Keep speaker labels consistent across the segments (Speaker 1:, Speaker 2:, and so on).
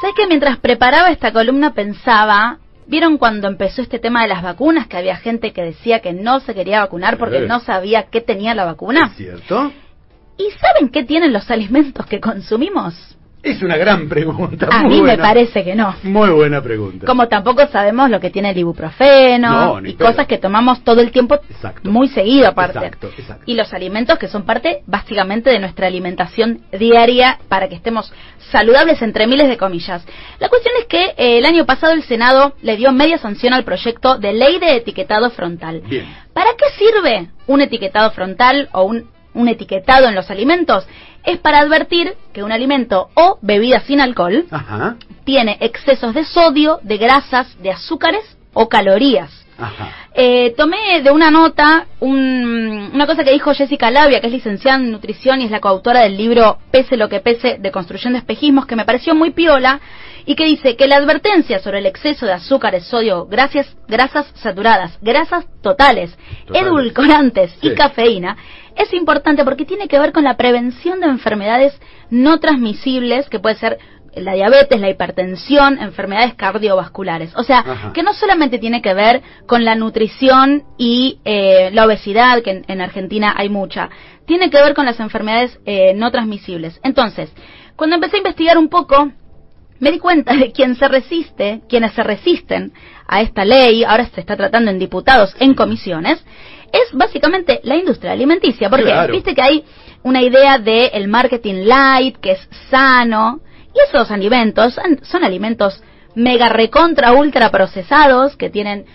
Speaker 1: Sabes que mientras preparaba esta columna pensaba, ¿vieron cuando empezó este tema de las vacunas que había gente que decía que no se quería vacunar porque no sabía qué tenía la vacuna?
Speaker 2: ¿Es cierto?
Speaker 1: ¿Y saben qué tienen los alimentos que consumimos?
Speaker 2: Es una gran pregunta.
Speaker 1: A mí me parece que no.
Speaker 2: Muy buena pregunta.
Speaker 1: Como tampoco sabemos lo que tiene el ibuprofeno
Speaker 2: No,
Speaker 1: y cosas que tomamos todo el tiempo
Speaker 2: Exacto.
Speaker 1: muy seguido aparte.
Speaker 2: Exacto, exacto.
Speaker 1: Y los alimentos que son parte básicamente de nuestra alimentación diaria para que estemos saludables entre miles de comillas. La cuestión es que eh, el año pasado el Senado le dio media sanción al proyecto de ley de etiquetado frontal.
Speaker 2: Bien.
Speaker 1: ¿Para qué sirve un etiquetado frontal o un, un etiquetado en los alimentos? Es para advertir que un alimento o bebida sin alcohol
Speaker 2: Ajá.
Speaker 1: tiene excesos de sodio, de grasas, de azúcares o calorías.
Speaker 2: Ajá.
Speaker 1: Eh, tomé de una nota un- una cosa que dijo Jessica Labia, que es licenciada en nutrición y es la coautora del libro Pese lo que pese de construcción de espejismos, que me pareció muy piola y que dice que la advertencia sobre el exceso de azúcares, sodio, grasas, grasas saturadas, grasas totales,
Speaker 2: Totales.
Speaker 1: edulcorantes y cafeína es importante porque tiene que ver con la prevención de enfermedades no transmisibles, que puede ser la diabetes, la hipertensión, enfermedades cardiovasculares. O sea,
Speaker 2: Ajá.
Speaker 1: que no solamente tiene que ver con la nutrición y eh, la obesidad, que en, en Argentina hay mucha, tiene que ver con las enfermedades eh, no transmisibles. Entonces, cuando empecé a investigar un poco, me di cuenta de quien se resiste, quienes se resisten a esta ley, ahora se está tratando en diputados, en comisiones, es básicamente la industria alimenticia, porque
Speaker 2: Claro.
Speaker 1: viste que hay una idea de el marketing light, que es sano, y esos alimentos son alimentos mega recontra ultra procesados que tienen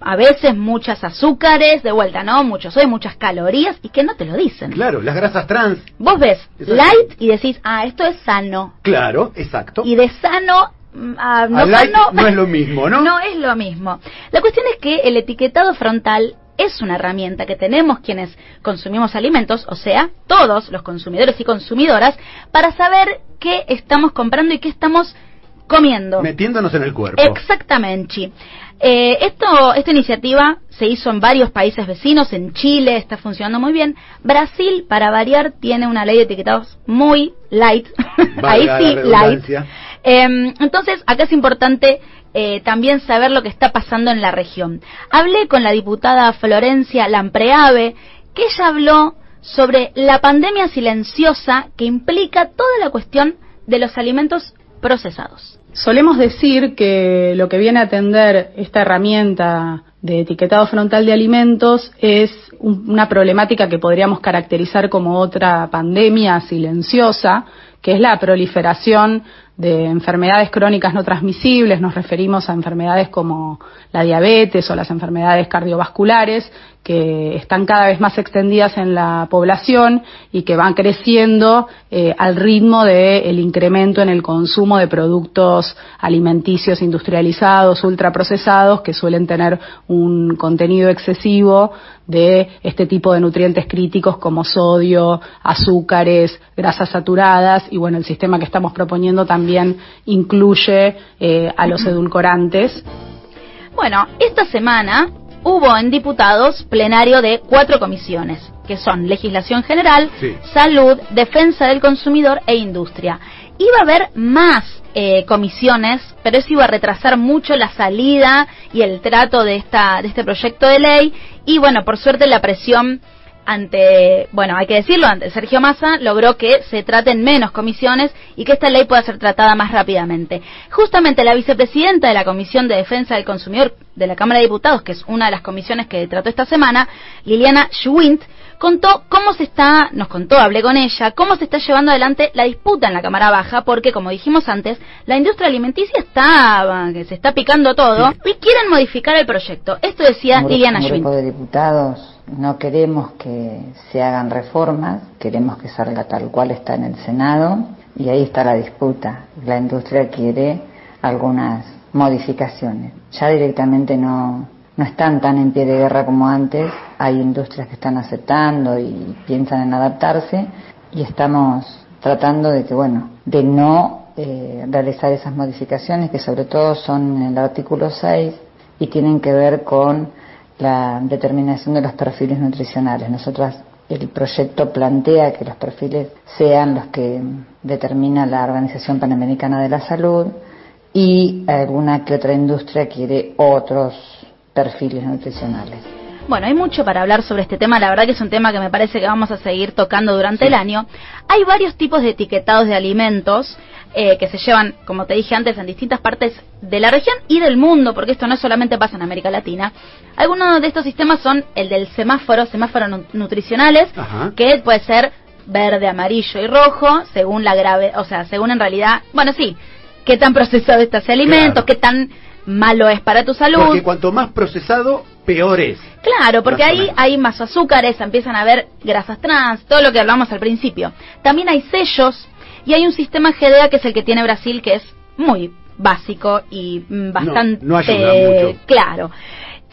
Speaker 1: a veces muchas azúcares, de vuelta, ¿no? Muchos soy, muchas calorías y que no te lo dicen.
Speaker 2: Claro, las grasas trans.
Speaker 1: Vos ves light y decís, ah, esto es sano.
Speaker 2: Claro, exacto.
Speaker 1: Y de sano mm, a no
Speaker 2: A light
Speaker 1: sano
Speaker 2: no es lo mismo, ¿no?
Speaker 1: No es lo mismo. La cuestión es que el etiquetado frontal es una herramienta que tenemos quienes consumimos alimentos, o sea, todos los consumidores y consumidoras, para saber qué estamos comprando y qué estamos comiendo.
Speaker 2: Metiéndonos en el cuerpo.
Speaker 1: Exactamente. Eh, esto, esta iniciativa se hizo en varios países vecinos, en Chile está funcionando muy bien. Brasil, para variar, tiene una ley de etiquetados muy light. Ahí sí, light. Eh, entonces, acá es importante eh, también saber lo que está pasando en la región. Hablé con la diputada Florencia Lampreave, que ella habló sobre la pandemia silenciosa que implica toda la cuestión de los alimentos procesados.
Speaker 3: Solemos decir que lo que viene a atender esta herramienta de etiquetado frontal de alimentos es un- una problemática que podríamos caracterizar como otra pandemia silenciosa, que es la proliferación de enfermedades crónicas no transmisibles. Nos referimos a enfermedades como la diabetes o las enfermedades cardiovasculares que están cada vez más extendidas en la población y que van creciendo eh, al ritmo del incremento en el consumo de productos alimenticios industrializados, ultraprocesados, que suelen tener un contenido excesivo de este tipo de nutrientes críticos como sodio, azúcares, grasas saturadas y bueno, el sistema que estamos proponiendo también incluye eh, a los edulcorantes
Speaker 1: Bueno, esta semana hubo en diputados plenario de cuatro comisiones, que son legislación general,
Speaker 2: Sí.
Speaker 1: salud, defensa del consumidor e industria. Iba a haber más eh, comisiones, pero eso iba a retrasar mucho la salida y el trato de esta de este proyecto de ley y bueno, por suerte la presión ante, bueno, hay que decirlo, ante Sergio Massa logró que se traten menos comisiones y que esta ley pueda ser tratada más rápidamente. Justamente la vicepresidenta de la Comisión de Defensa del Consumidor de la Cámara de Diputados, que es una de las comisiones que trató esta semana, Liliana Schwint, contó cómo se está, nos contó, hablé con ella, cómo se está llevando adelante la disputa en la Cámara Baja, porque como dijimos antes, la industria alimenticia está, que se está picando todo y quieren modificar el proyecto. Esto decía Liliana Schwint.
Speaker 4: grupo de diputados no queremos que se hagan reformas, queremos que salga tal cual está en el Senado y ahí está la disputa. La industria quiere algunas modificaciones. Ya directamente no, no están tan en pie de guerra como antes, hay industrias que están aceptando y piensan en adaptarse y estamos tratando de que, bueno, de no eh, realizar esas modificaciones que sobre todo son en el artículo 6 y tienen que ver con la determinación de los perfiles nutricionales. Nosotras el proyecto plantea que los perfiles sean los que determina la Organización Panamericana de la Salud y alguna que otra industria quiere otros perfiles nutricionales.
Speaker 1: Bueno, hay mucho para hablar sobre este tema, la verdad que es un tema que me parece que vamos a seguir tocando durante el año. Hay varios tipos de etiquetados de alimentos eh, que se llevan, como te dije antes, en distintas partes de la región y del mundo, porque esto no solamente pasa en América Latina. Algunos de estos sistemas son el del semáforo, semáforos nutricionales, que puede ser verde, amarillo y rojo, según la grave, o sea, según en realidad, bueno, sí, qué tan procesado está ese alimento, qué tan malo es para tu salud.
Speaker 2: Porque cuanto más procesado, peor es.
Speaker 1: Claro, porque ahí hay más azúcares, empiezan a haber grasas trans, todo lo que hablamos al principio. También hay sellos y hay un sistema GDA que es el que tiene Brasil, que es muy básico y mm, bastante
Speaker 2: no, mucho.
Speaker 1: claro.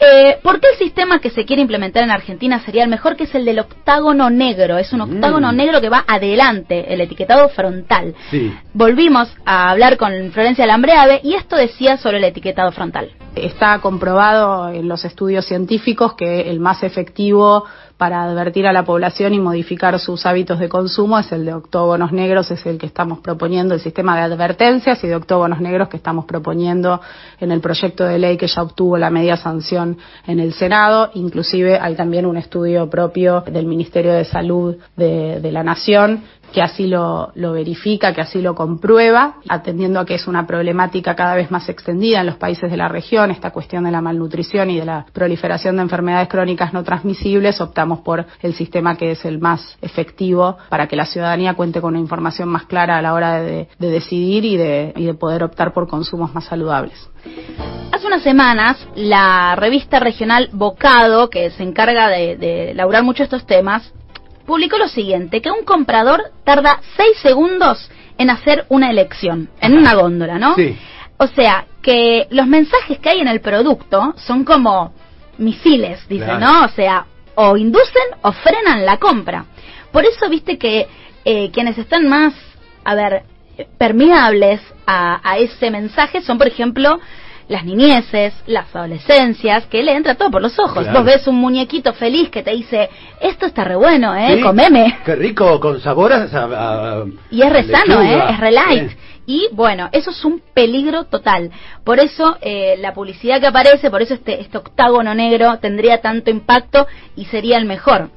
Speaker 1: Eh, ¿Por qué el sistema que se quiere implementar en Argentina sería el mejor, que es el del octágono negro? Es un octágono mm. negro que va adelante, el etiquetado frontal.
Speaker 2: Sí.
Speaker 1: Volvimos a hablar con Florencia Lambreave y esto decía sobre el etiquetado frontal.
Speaker 3: Está comprobado en los estudios científicos que el más efectivo para advertir a la población y modificar sus hábitos de consumo es el de octógonos negros, es el que estamos proponiendo, el sistema de advertencias y de octógonos negros que estamos proponiendo en el proyecto de ley que ya obtuvo la media sanción en el Senado. Inclusive hay también un estudio propio del Ministerio de Salud de, de la Nación que así lo, lo, verifica, que así lo comprueba, atendiendo a que es una problemática cada vez más extendida en los países de la región, esta cuestión de la malnutrición y de la proliferación de enfermedades crónicas no transmisibles, optamos por el sistema que es el más efectivo para que la ciudadanía cuente con una información más clara a la hora de, de decidir y de, y de poder optar por consumos más saludables.
Speaker 1: Hace unas semanas, la revista regional Bocado, que se encarga de, de elaborar mucho estos temas, publicó lo siguiente, que un comprador tarda seis segundos en hacer una elección, en una góndola, ¿no?
Speaker 2: Sí.
Speaker 1: O sea, que los mensajes que hay en el producto son como misiles, dicen, ¿no? O sea, o inducen o frenan la compra. Por eso viste que eh, quienes están más, a ver, permeables a, a ese mensaje son, por ejemplo, las niñeces, las adolescencias, que le entra todo por los ojos. Vos ves un muñequito feliz que te dice, esto está re bueno, ¿eh? Comeme.
Speaker 2: Qué rico, con sabor a...
Speaker 1: y es re sano, ¿eh? Es re light. Y bueno, eso es un peligro total. Por eso eh, la publicidad que aparece, por eso este, este octágono negro tendría tanto impacto y sería el mejor.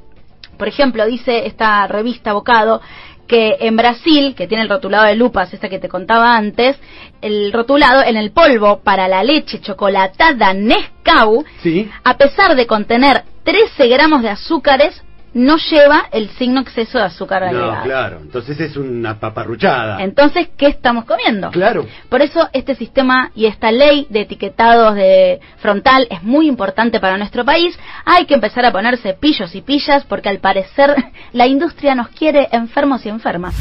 Speaker 1: Por ejemplo, dice esta revista Bocado que en Brasil, que tiene el rotulado de lupas, esta que te contaba antes, el rotulado en el polvo para la leche chocolatada Nescau, a pesar de contener 13 gramos de azúcares, no lleva el signo exceso de azúcar agregado.
Speaker 2: No, claro. Entonces es una paparruchada.
Speaker 1: Entonces, ¿qué estamos comiendo?
Speaker 2: Claro.
Speaker 1: Por eso este sistema y esta ley de etiquetados de frontal es muy importante para nuestro país. Hay que empezar a ponerse pillos y pillas porque al parecer la industria nos quiere enfermos y enfermas.